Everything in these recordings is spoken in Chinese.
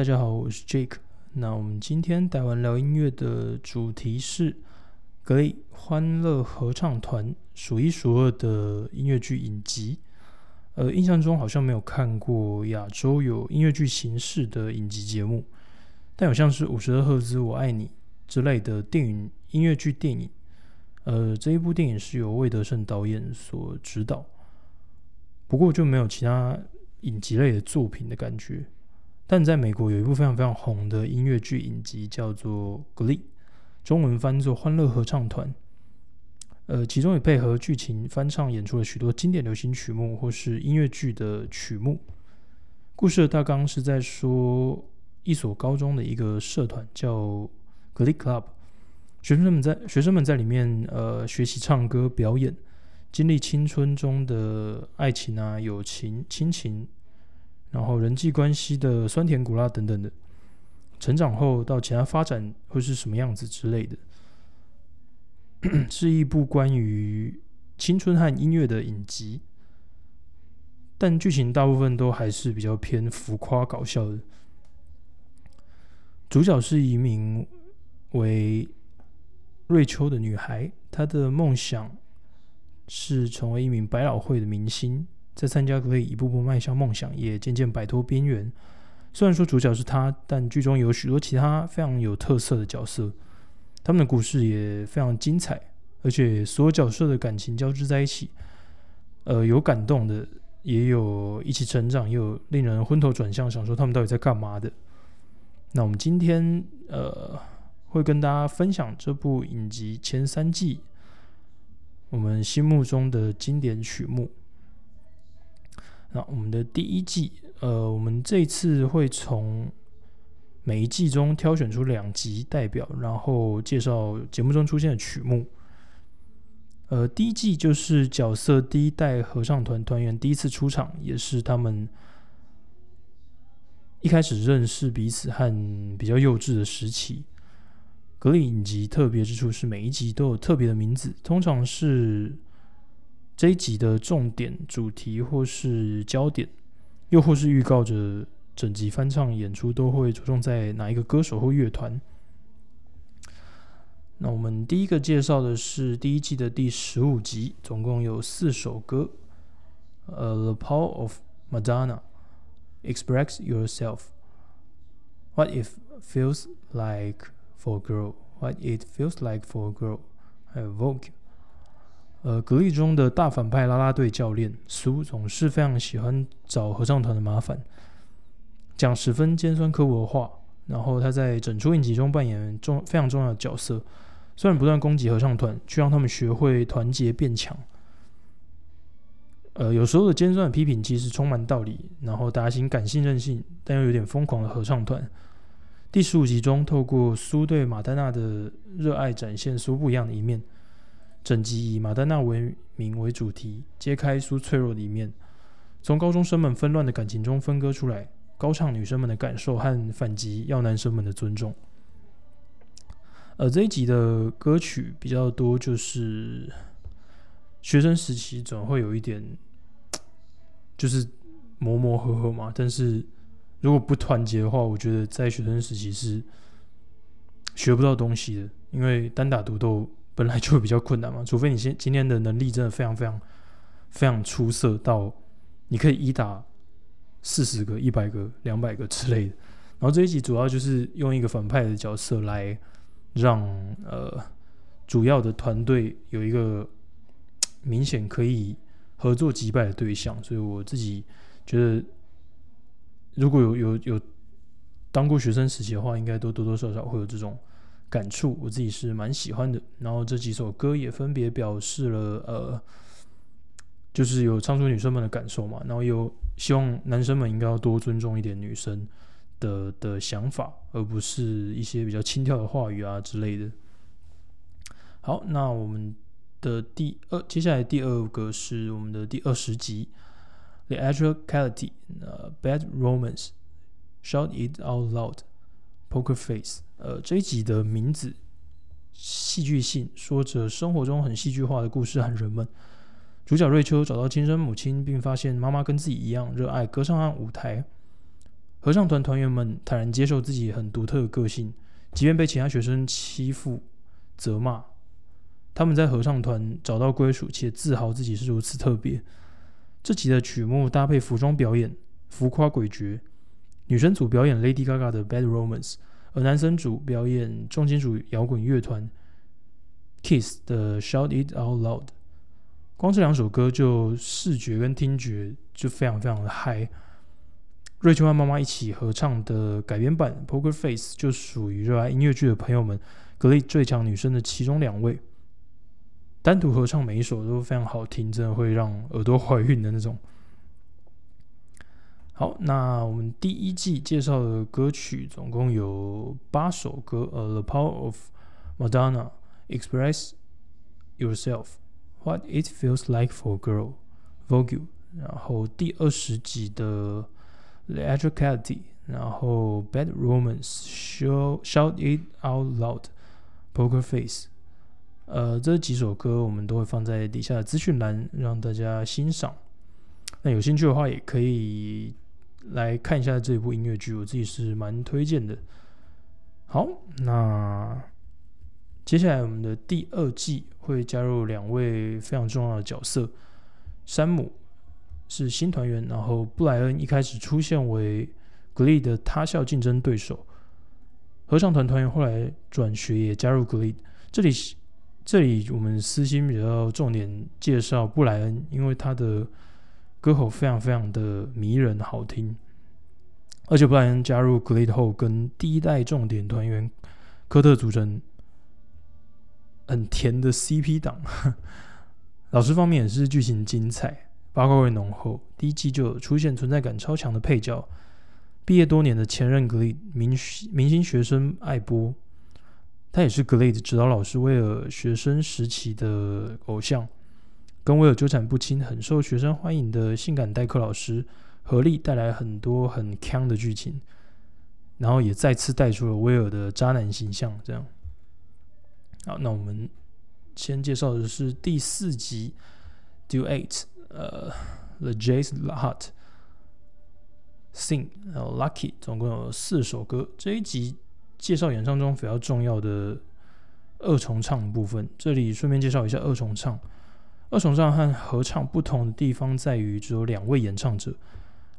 大家好，我是 Jake。那我们今天台湾聊音乐的主题是格力欢乐合唱团，数一数二的音乐剧影集。呃，印象中好像没有看过亚洲有音乐剧形式的影集节目，但有像是五十二赫兹我爱你之类的电影音乐剧电影。呃，这一部电影是由魏德胜导演所指导，不过就没有其他影集类的作品的感觉。但在美国有一部非常非常红的音乐剧影集，叫做《Glee》，中文翻作《欢乐合唱团》。呃，其中也配合剧情翻唱演出了许多经典流行曲目或是音乐剧的曲目。故事的大纲是在说一所高中的一个社团叫 Glee Club，学生们在学生们在里面呃学习唱歌表演，经历青春中的爱情啊、友情、亲情。然后人际关系的酸甜苦辣等等的，成长后到其他发展会是什么样子之类的，是一部关于青春和音乐的影集，但剧情大部分都还是比较偏浮夸搞笑的。主角是一名为瑞秋的女孩，她的梦想是成为一名百老汇的明星。在参加可以一步步迈向梦想，也渐渐摆脱边缘。虽然说主角是他，但剧中有许多其他非常有特色的角色，他们的故事也非常精彩，而且所有角色的感情交织在一起。呃，有感动的，也有一起成长，也有令人昏头转向，想说他们到底在干嘛的。那我们今天呃会跟大家分享这部影集前三季我们心目中的经典曲目。那我们的第一季，呃，我们这次会从每一季中挑选出两集代表，然后介绍节目中出现的曲目。呃，第一季就是角色第一代合唱团团员第一次出场，也是他们一开始认识彼此和比较幼稚的时期。格里影集特别之处是每一集都有特别的名字，通常是。这一集的重点主题或是焦点，又或是预告着整集翻唱演出都会着重在哪一个歌手或乐团？那我们第一个介绍的是第一季的第十五集，总共有四首歌。呃，《The Power of Madonna》，Express Yourself，What It Feels Like for a Girl，What It Feels Like for a Girl，还有《Vogue》。呃，格力中的大反派啦啦队教练苏总是非常喜欢找合唱团的麻烦，讲十分尖酸刻薄的话。然后他在整出影集中扮演重非常重要的角色，虽然不断攻击合唱团，却让他们学会团结变强。呃，有时候的尖酸批评其实充满道理，然后打醒感性任性但又有点疯狂的合唱团。第十五集中，透过苏对马丹娜的热爱，展现苏不一样的一面。整集以马丹娜为名为主题，揭开苏脆弱的一面，从高中生们纷乱的感情中分割出来，高唱女生们的感受和反击要男生们的尊重。而这一集的歌曲比较多，就是学生时期总会有一点，就是磨磨合合嘛。但是如果不团结的话，我觉得在学生时期是学不到东西的，因为单打独斗。本来就会比较困难嘛，除非你现今天的能力真的非常非常非常出色，到你可以一打四十个、一百个、两百个之类的。然后这一集主要就是用一个反派的角色来让呃主要的团队有一个明显可以合作击败的对象，所以我自己觉得如果有有有当过学生时期的话，应该都多多少少会有这种。感触我自己是蛮喜欢的，然后这几首歌也分别表示了呃，就是有唱出女生们的感受嘛，然后有希望男生们应该要多尊重一点女生的的想法，而不是一些比较轻佻的话语啊之类的。好，那我们的第二，接下来第二个是我们的第二十集，The Actual Quality，呃，Bad Romance，Shout It Out Loud，Poker Face。呃，这一集的名字戏剧性，说着生活中很戏剧化的故事和人们。主角瑞秋找到亲生母亲，并发现妈妈跟自己一样热爱歌唱和舞台。合唱团团员们坦然接受自己很独特的个性，即便被其他学生欺负、责骂，他们在合唱团找到归属，且自豪自己是如此特别。这集的曲目搭配服装表演，浮夸诡谲。女生组表演 Lady Gaga 的《Bad Romance》，而男生组表演重金属摇滚乐团 Kiss 的《Shout It Out Loud》。光这两首歌就视觉跟听觉就非常非常的嗨。瑞秋和妈妈一起合唱的改编版《Poker Face》就属于热爱音乐剧的朋友们格力最强女生的其中两位。单独合唱每一首都非常好听，真的会让耳朵怀孕的那种。好，那我们第一季介绍的歌曲总共有八首歌，呃，《The Power of Madonna》、《Express Yourself》、《What It Feels Like for a Girl》、《Vogue》，然后第二十集的。The Electricity，然后 Bad Romance，Shout Shout It Out Loud，Poker Face，呃，这几首歌我们都会放在底下的资讯栏，让大家欣赏。那有兴趣的话，也可以来看一下这部音乐剧，我自己是蛮推荐的。好，那接下来我们的第二季会加入两位非常重要的角色，山姆。是新团员，然后布莱恩一开始出现为 Glee 的他校竞争对手，合唱团团员后来转学也加入 Glee。这里这里我们私心比较重点介绍布莱恩，因为他的歌喉非常非常的迷人好听，而且布莱恩加入 Glee 后，跟第一代重点团员科特组成很甜的 CP 档。老师方面也是剧情精彩。八卦味浓厚，第一季就有出现存在感超强的配角。毕业多年的前任格雷明明星学生艾波，他也是格雷的指导老师威尔学生时期的偶像，跟威尔纠缠不清、很受学生欢迎的性感代课老师，合力带来很多很强的剧情，然后也再次带出了威尔的渣男形象。这样，好，那我们先介绍的是第四集《Do Eight》。呃，The Jazz Heart Sing，然后 Lucky，总共有四首歌。这一集介绍演唱中比较重要的二重唱部分。这里顺便介绍一下二重唱。二重唱和合唱不同的地方在于只有两位演唱者，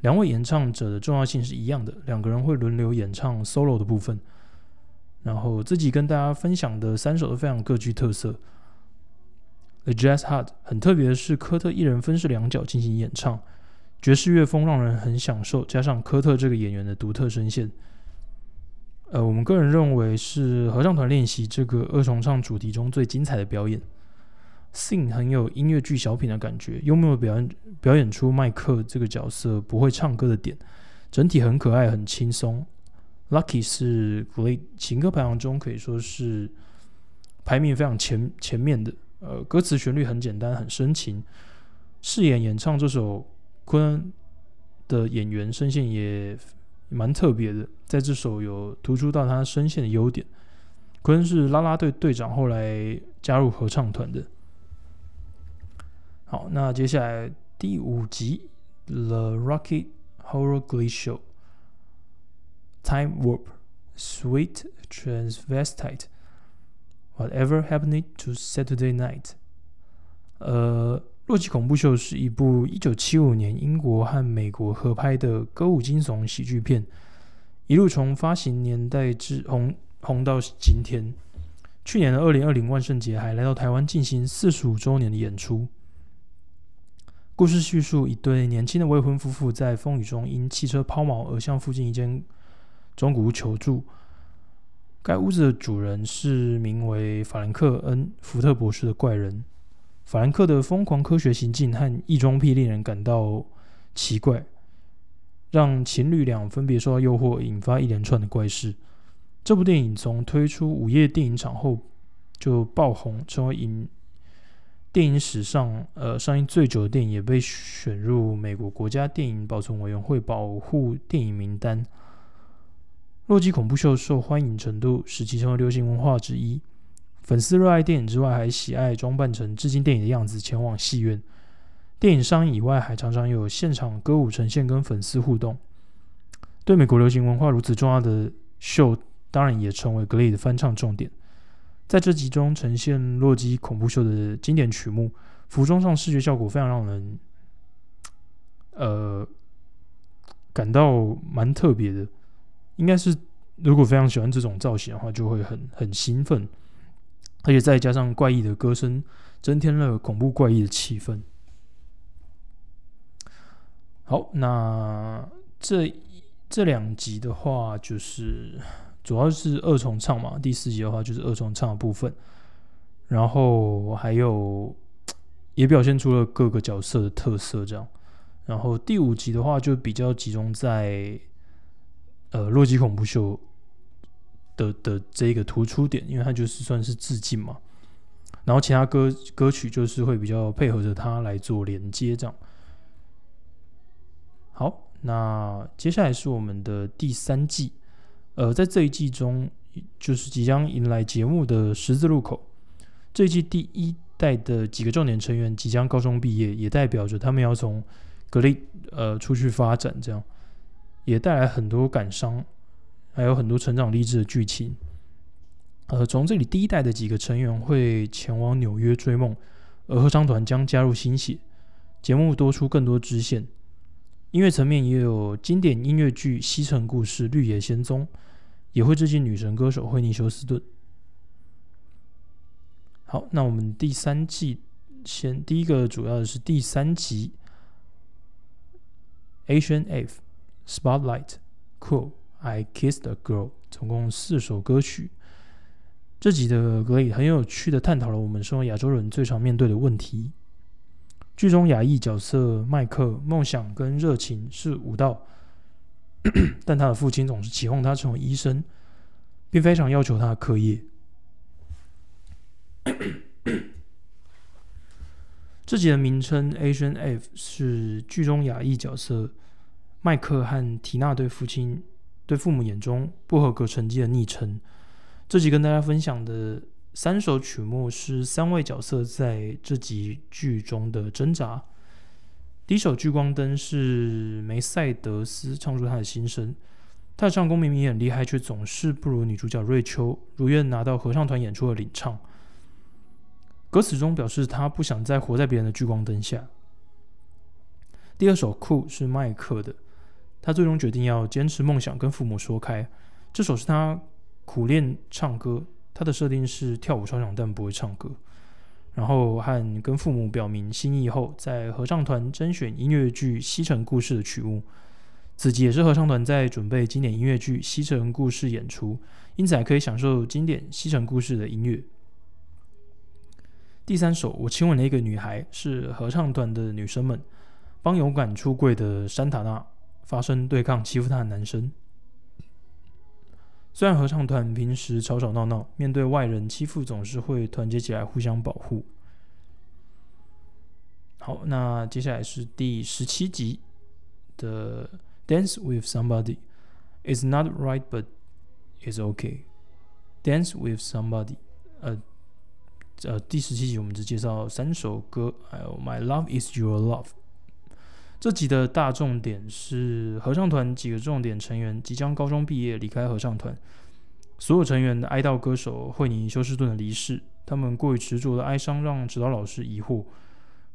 两位演唱者的重要性是一样的，两个人会轮流演唱 solo 的部分。然后自己跟大家分享的三首都非常各具特色。The Jazz Hut 很特别的是，科特一人分饰两角进行演唱，爵士乐风让人很享受，加上科特这个演员的独特声线，呃，我们个人认为是合唱团练习这个二重唱主题中最精彩的表演。Sing 很有音乐剧小品的感觉，幽默表演表演出麦克这个角色不会唱歌的点，整体很可爱很轻松。Lucky 是情歌排行中可以说是排名非常前前面的。呃，歌词旋律很简单，很深情。饰演演唱这首昆的演员声线也蛮特别的，在这首有突出到他声线的优点。昆是啦啦队队长，后来加入合唱团的。好，那接下来第五集《The Rocket Horror Glee Show》，Time Warp，Sweet Transvestite。Whatever happened to Saturday Night？呃，《洛基恐怖秀》是一部一九七五年英国和美国合拍的歌舞惊悚喜剧片，一路从发行年代至红红到今天。去年的二零二零万圣节还来到台湾进行四十五周年的演出。故事叙述一对年轻的未婚夫妇在风雨中因汽车抛锚而向附近一间中古屋求助。该屋子的主人是名为法兰克恩福特博士的怪人。法兰克的疯狂科学行径和异装癖令人感到奇怪，让情侣俩分别受到诱惑，引发一连串的怪事。这部电影从推出午夜电影场后就爆红，成为影电影史上呃上映最久的电影，也被选入美国国家电影保存委员会保护电影名单。洛基恐怖秀受欢迎程度使其成为流行文化之一。粉丝热爱电影之外，还喜爱装扮成致敬电影的样子前往戏院。电影上映以外，还常常有现场歌舞呈现跟粉丝互动。对美国流行文化如此重要的秀，当然也成为格雷的翻唱重点。在这集中呈现洛基恐怖秀的经典曲目，服装上视觉效果非常让人，呃，感到蛮特别的。应该是如果非常喜欢这种造型的话，就会很很兴奋，而且再加上怪异的歌声，增添了恐怖怪异的气氛。好，那这这两集的话，就是。主要是二重唱嘛，第四集的话就是二重唱的部分，然后还有也表现出了各个角色的特色，这样。然后第五集的话就比较集中在呃洛基恐怖秀的的这个突出点，因为它就是算是致敬嘛。然后其他歌歌曲就是会比较配合着它来做连接，这样。好，那接下来是我们的第三季。呃，在这一季中，就是即将迎来节目的十字路口。这一季第一代的几个重点成员即将高中毕业，也代表着他们要从格力呃出去发展，这样也带来很多感伤，还有很多成长励志的剧情。呃，从这里第一代的几个成员会前往纽约追梦，而合唱团将加入新血，节目多出更多支线。音乐层面也有经典音乐剧《西城故事》《绿野仙踪》。也会致敬女神歌手惠妮休斯顿。好，那我们第三季先第一个主要的是第三集，Asian F Spotlight Cool I Kissed a Girl，总共四首歌曲。这集的歌里很有趣的探讨了我们身为亚洲人最常面对的问题。剧中亚裔角色麦克梦想跟热情是舞蹈。但他的父亲总是期望他成为医生，并非常要求他的课业。这集的名称 Asian F 是剧中亚裔角色麦克和缇娜对父亲、对父母眼中不合格成绩的昵称。这集跟大家分享的三首曲目是三位角色在这集剧中的挣扎。第一首《聚光灯》是梅赛德斯唱出他的心声。他的唱功明明很厉害，却总是不如女主角瑞秋如愿拿到合唱团演出的领唱。歌词中表示他不想再活在别人的聚光灯下。第二首《酷》是麦克的，他最终决定要坚持梦想，跟父母说开。这首是他苦练唱歌，他的设定是跳舞超强，但不会唱歌。然后和跟父母表明心意后，在合唱团甄选音乐剧《西城故事》的曲目。此集也是合唱团在准备经典音乐剧《西城故事》演出，因此还可以享受经典《西城故事》的音乐。第三首《我亲吻了一个女孩》是合唱团的女生们帮勇敢出柜的山塔纳发声对抗欺负她的男生。虽然合唱团平时吵吵闹闹，面对外人欺负总是会团结起来互相保护。好，那接下来是第十七集的《Dance with Somebody》，is not right but is OK。Dance with Somebody，呃呃，第十七集我们只介绍三首歌，还有《My Love Is Your Love》。这集的大重点是合唱团几个重点成员即将高中毕业离开合唱团，所有成员哀悼歌手惠妮休斯顿的离世。他们过于执着的哀伤让指导老师疑惑，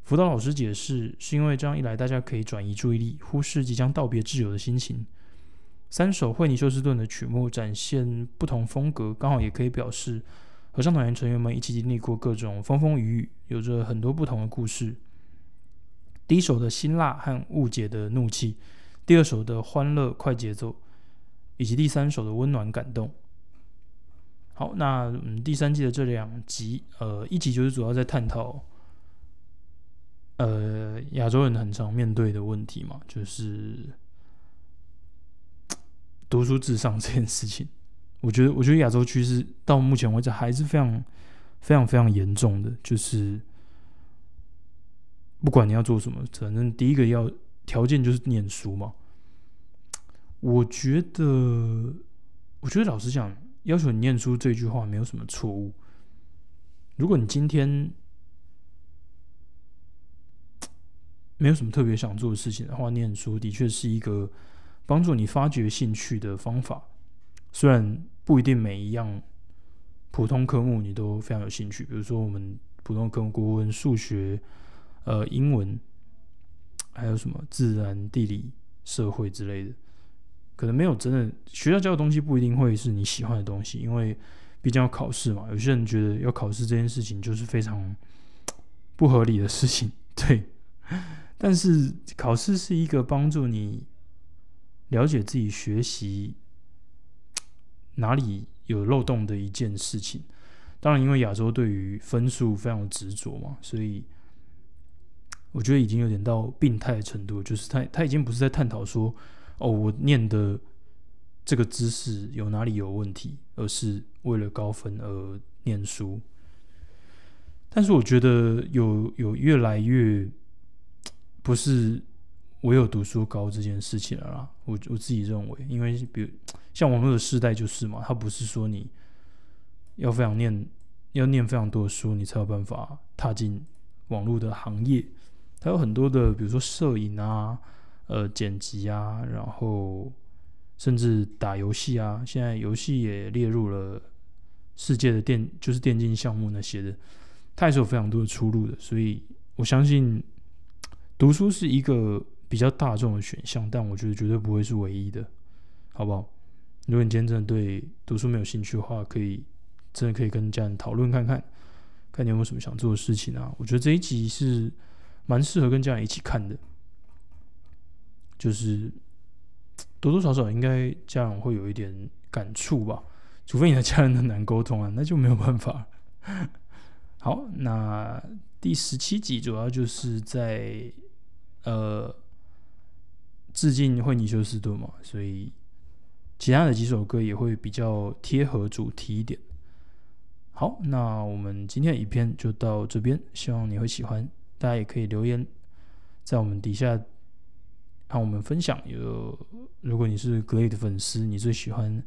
辅导老师解释是因为这样一来，大家可以转移注意力，忽视即将道别挚友的心情。三首惠妮休斯顿的曲目展现不同风格，刚好也可以表示合唱团员成员们一起经历过各种风风雨雨，有着很多不同的故事。第一首的辛辣和误解的怒气，第二首的欢乐快节奏，以及第三首的温暖感动。好，那嗯，第三季的这两集，呃，一集就是主要在探讨，呃，亚洲人很常面对的问题嘛，就是读书至上这件事情。我觉得，我觉得亚洲区是到目前为止还是非常、非常、非常严重的，就是。不管你要做什么，反正第一个要条件就是念书嘛。我觉得，我觉得老实讲，要求你念书这句话没有什么错误。如果你今天没有什么特别想做的事情的话，念书的确是一个帮助你发掘兴趣的方法。虽然不一定每一样普通科目你都非常有兴趣，比如说我们普通科目国文、数学、呃英文，还有什么自然、地理、社会之类的，可能没有真的学校教的东西不一定会是你喜欢的东西，因为毕竟要考试嘛。有些人觉得要考试这件事情就是非常不合理的事情，对。但是考试是一个帮助你了解自己学习哪里有漏洞的一件事情。当然，因为亚洲对于分数非常执着嘛，所以我觉得已经有点到病态的程度，就是他他已经不是在探讨说哦，我念的这个知识有哪里有问题，而是为了高分而念书。但是我觉得有有越来越。不是我有读书高这件事情了啦，我我自己认为，因为比如像网络的时代就是嘛，它不是说你要非常念要念非常多的书，你才有办法踏进网络的行业。它有很多的，比如说摄影啊、呃剪辑啊，然后甚至打游戏啊，现在游戏也列入了世界的电就是电竞项目那些的，它也是有非常多的出路的。所以我相信。读书是一个比较大众的选项，但我觉得绝对不会是唯一的，好不好？如果你今天真的对读书没有兴趣的话，可以真的可以跟家人讨论看看，看你有没有什么想做的事情啊？我觉得这一集是蛮适合跟家人一起看的，就是多多少少应该家长会有一点感触吧，除非你的家人很难沟通啊，那就没有办法。好，那第十七集主要就是在。呃，致敬惠尼休斯顿嘛，所以其他的几首歌也会比较贴合主题一点。好，那我们今天的影片就到这边，希望你会喜欢。大家也可以留言在我们底下，和我们分享。有，如果你是格雷的粉丝，你最喜欢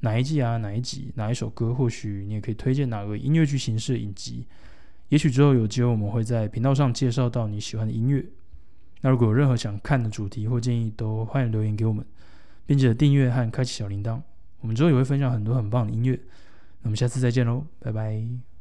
哪一季啊？哪一集？哪一首歌？或许你也可以推荐哪个音乐剧形式影集。也许之后有机会，我们会在频道上介绍到你喜欢的音乐。那如果有任何想看的主题或建议，都欢迎留言给我们，并且订阅和开启小铃铛。我们之后也会分享很多很棒的音乐。那我们下次再见喽，拜拜。